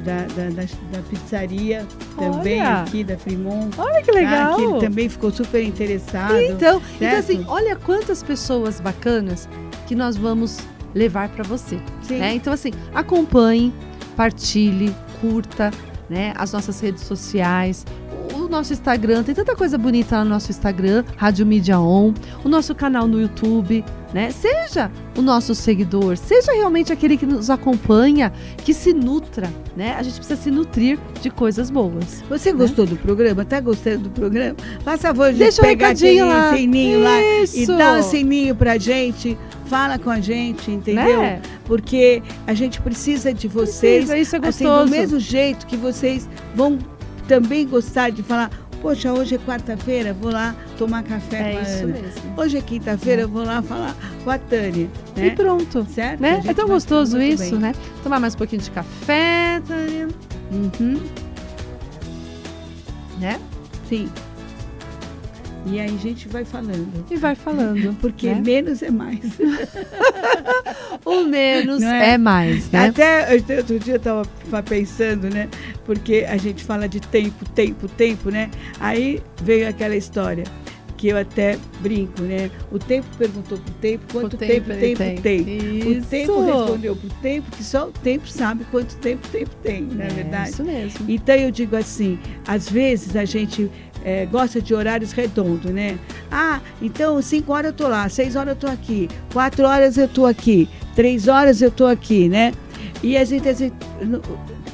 da, da, da- da pizzaria também Olha. aqui, da Fremont. Olha que legal. tá? Que ele também ficou super interessado. Então, então assim, olha quantas pessoas bacanas que nós vamos levar para você. Sim. né? Então, assim, acompanhe, partilhe, curta né? as nossas redes sociais, nosso Instagram, tem tanta coisa bonita lá no nosso Instagram, Rádio Mídia On, o nosso canal no YouTube, né? Seja o nosso seguidor, seja realmente aquele que nos acompanha, que se nutra, né? A gente precisa se nutrir de coisas boas. Você gostou do programa? Tá gostando do programa? Faça favor de Deixa um pegar aquele lá. sininho lá e Isso. dá um sininho pra gente. Fala com a gente, entendeu? Né? Porque a gente precisa de vocês. Precisa, isso é Assim, gostoso. do mesmo jeito que vocês vão também gostar de falar, poxa, hoje é quarta-feira, vou lá tomar café com é a isso Ana. mesmo. Hoje é quinta-feira, vou lá falar com a Tânia. E Né? pronto. Certo? Né? É tão gostoso isso, bem. né? Tomar mais um pouquinho de café, Tânia, Uhum, né? sim. E aí a gente vai falando. E vai falando. Porque né? menos é mais. o menos é? é? mais, né? Até outro dia eu estava pensando, né? Porque a gente fala de tempo, tempo, tempo, né? Aí veio aquela história que eu até brinco, né? O tempo perguntou pro tempo quanto O tempo, ele tempo tem. O Isso. tempo respondeu pro tempo que só o tempo sabe quanto tempo o tempo tem, não é, verdade? Isso mesmo. Então eu digo assim, às vezes a gente eh, gosta de horários redondos, né? Ah, então 5 horas eu tô lá, 6 horas eu tô aqui, 4 horas eu tô aqui, 3 horas eu tô aqui, né? E a gente, a gente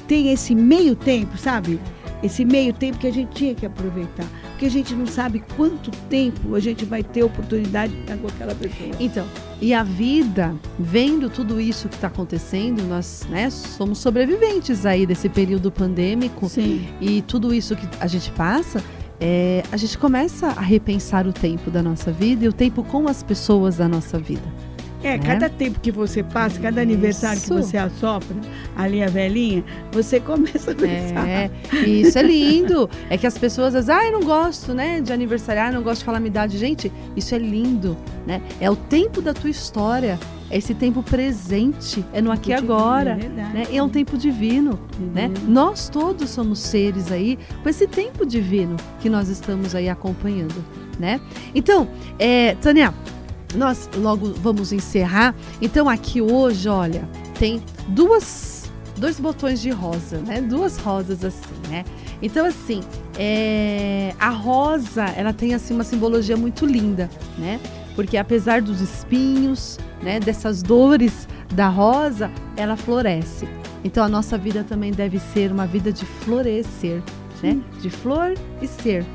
tem esse meio tempo, sabe? Esse meio tempo que a gente tinha que aproveitar. Porque a gente não sabe quanto tempo a gente vai ter oportunidade de estar com aquela pessoa. Então, e a vida, vendo tudo isso que está acontecendo, nós né, somos sobreviventes aí desse período pandêmico Sim. e tudo isso que a gente passa, é, a gente começa a repensar o tempo da nossa vida e o tempo com as pessoas da nossa vida. É, né? cada tempo que você passa, cada aniversário que você assopra ali a velhinha, você começa a pensar. É, isso é lindo. É que as pessoas vezes, ah, eu não gosto, né, de aniversariar, não gosto de falar minha idade. Gente, isso é lindo, né? É o tempo da tua história, é esse tempo presente, é no aqui e agora, É verdade. né? E é um tempo divino, né? Uhum. Nós todos somos seres aí com esse tempo divino que nós estamos aí acompanhando, né? Então, é, Tânia, nós logo vamos encerrar. Então aqui hoje, olha, tem duas dois botões de rosa, né? Duas rosas assim, né? Então assim, é, a rosa, ela tem assim uma simbologia muito linda, né? Porque apesar dos espinhos, né, dessas dores da rosa, ela floresce. Então a nossa vida também deve ser uma vida de florescer, né? De flor e ser.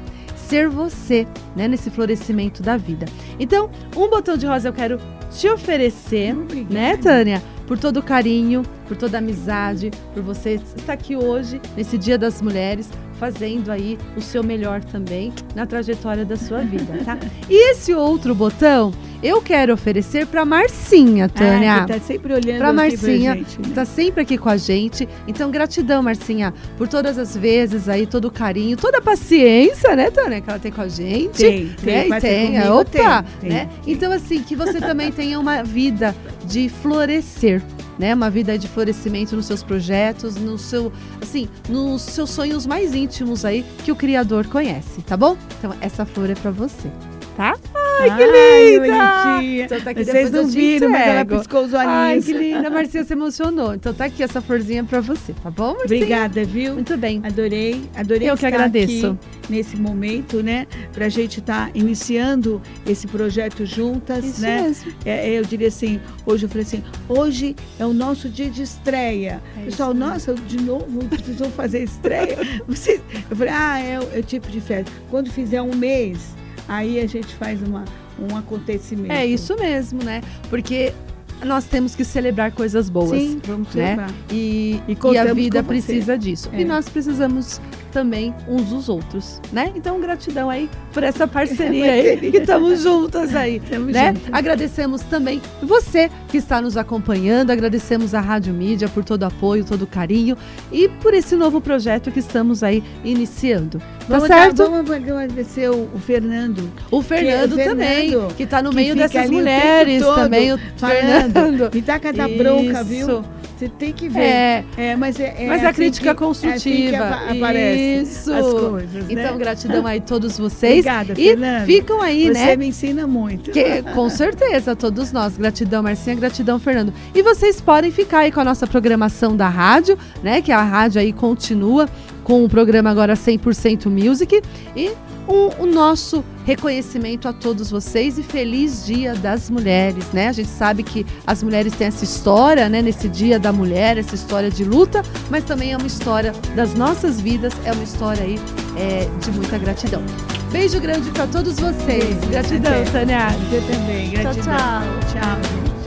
Ser você, né, nesse florescimento da vida. Então, um botão de rosa eu quero te oferecer, Obrigada. né, Tânia? Por todo o carinho, por toda a amizade, por você estar aqui hoje, nesse Dia das Mulheres, fazendo aí o seu melhor também na trajetória da sua vida, tá? E esse outro botão eu quero oferecer para Marcinha, Tânia. Ah, tá sempre olhando Pra aqui Marcinha, gente, que né? tá sempre aqui com a gente. Então, gratidão, Marcinha, por todas as vezes aí, todo o carinho, toda a paciência, né, Tânia, que ela tem com a gente. Tem, né? tem, passa tem, comigo, opa, tem, né? tem. Então, assim, que você também tenha uma vida de florescer, né? Uma vida de florescimento nos seus projetos, no seu, assim, nos seus sonhos mais íntimos aí que o Criador conhece, tá bom? Então, essa flor é pra você, tá? Ai, que linda! bonitinha. Então tá aqui, Vocês não viram, mas ela piscou os Ai, olhinhos. que linda, a Marcinha se emocionou. Então tá aqui essa florzinha pra você, tá bom, Marcinha? Obrigada, viu? Muito bem. Adorei, adorei Eu que agradeço. aqui nesse momento, né? Pra gente estar iniciando esse projeto juntas, Isso né? mesmo. É, eu diria assim, hoje eu falei assim, hoje é o nosso dia de estreia. É Pessoal, nossa, de novo precisou fazer estreia. Você, eu falei, ah, é, o- é o tipo de festa. Quando fizer um mês, aí a gente faz uma, um acontecimento. É isso mesmo, né? Porque nós temos que celebrar coisas boas. Sim, vamos né? celebrar. E, E e a vida precisa disso. É. E nós precisamos também uns dos outros, né? Então, gratidão aí por essa parceria aí, Parceria. que estamos juntas aí. Tamo né? junto. Agradecemos também você que está nos acompanhando, agradecemos a Rádio Mídia por todo o apoio, todo o carinho e por esse novo projeto que estamos aí iniciando. Tá Vamos, dar- certo? vamos agradecer o, o Fernando. O Fernando, Que- também, Fernando, que está no meio dessas mulheres também, o falando. Fernando. Me dá cada bronca, viu? Você tem que ver. É, É, mas é, é mas a assim crítica que- construtiva. É assim aparece Isso. as coisas, né? Então, gratidão aí a todos vocês. Obrigada, e Fernando. ficam aí, Você né? me ensina muito. Que- com certeza, todos nós. Gratidão, Marcinha, gratidão, Fernando. E vocês podem ficar aí com a nossa programação da rádio, né? Que a rádio aí continua com o programa agora 100% Music. E o, o nosso reconhecimento a todos vocês e feliz Dia das Mulheres, né? A gente sabe que as mulheres têm essa história, né? Nesse Dia da Mulher, essa história de luta, mas também é uma história das nossas vidas, é uma história aí é, de muita gratidão. Beijo grande para todos vocês. Gratidão. Tânia. Você também. Tchau, Gratidão. tchau. Tchau.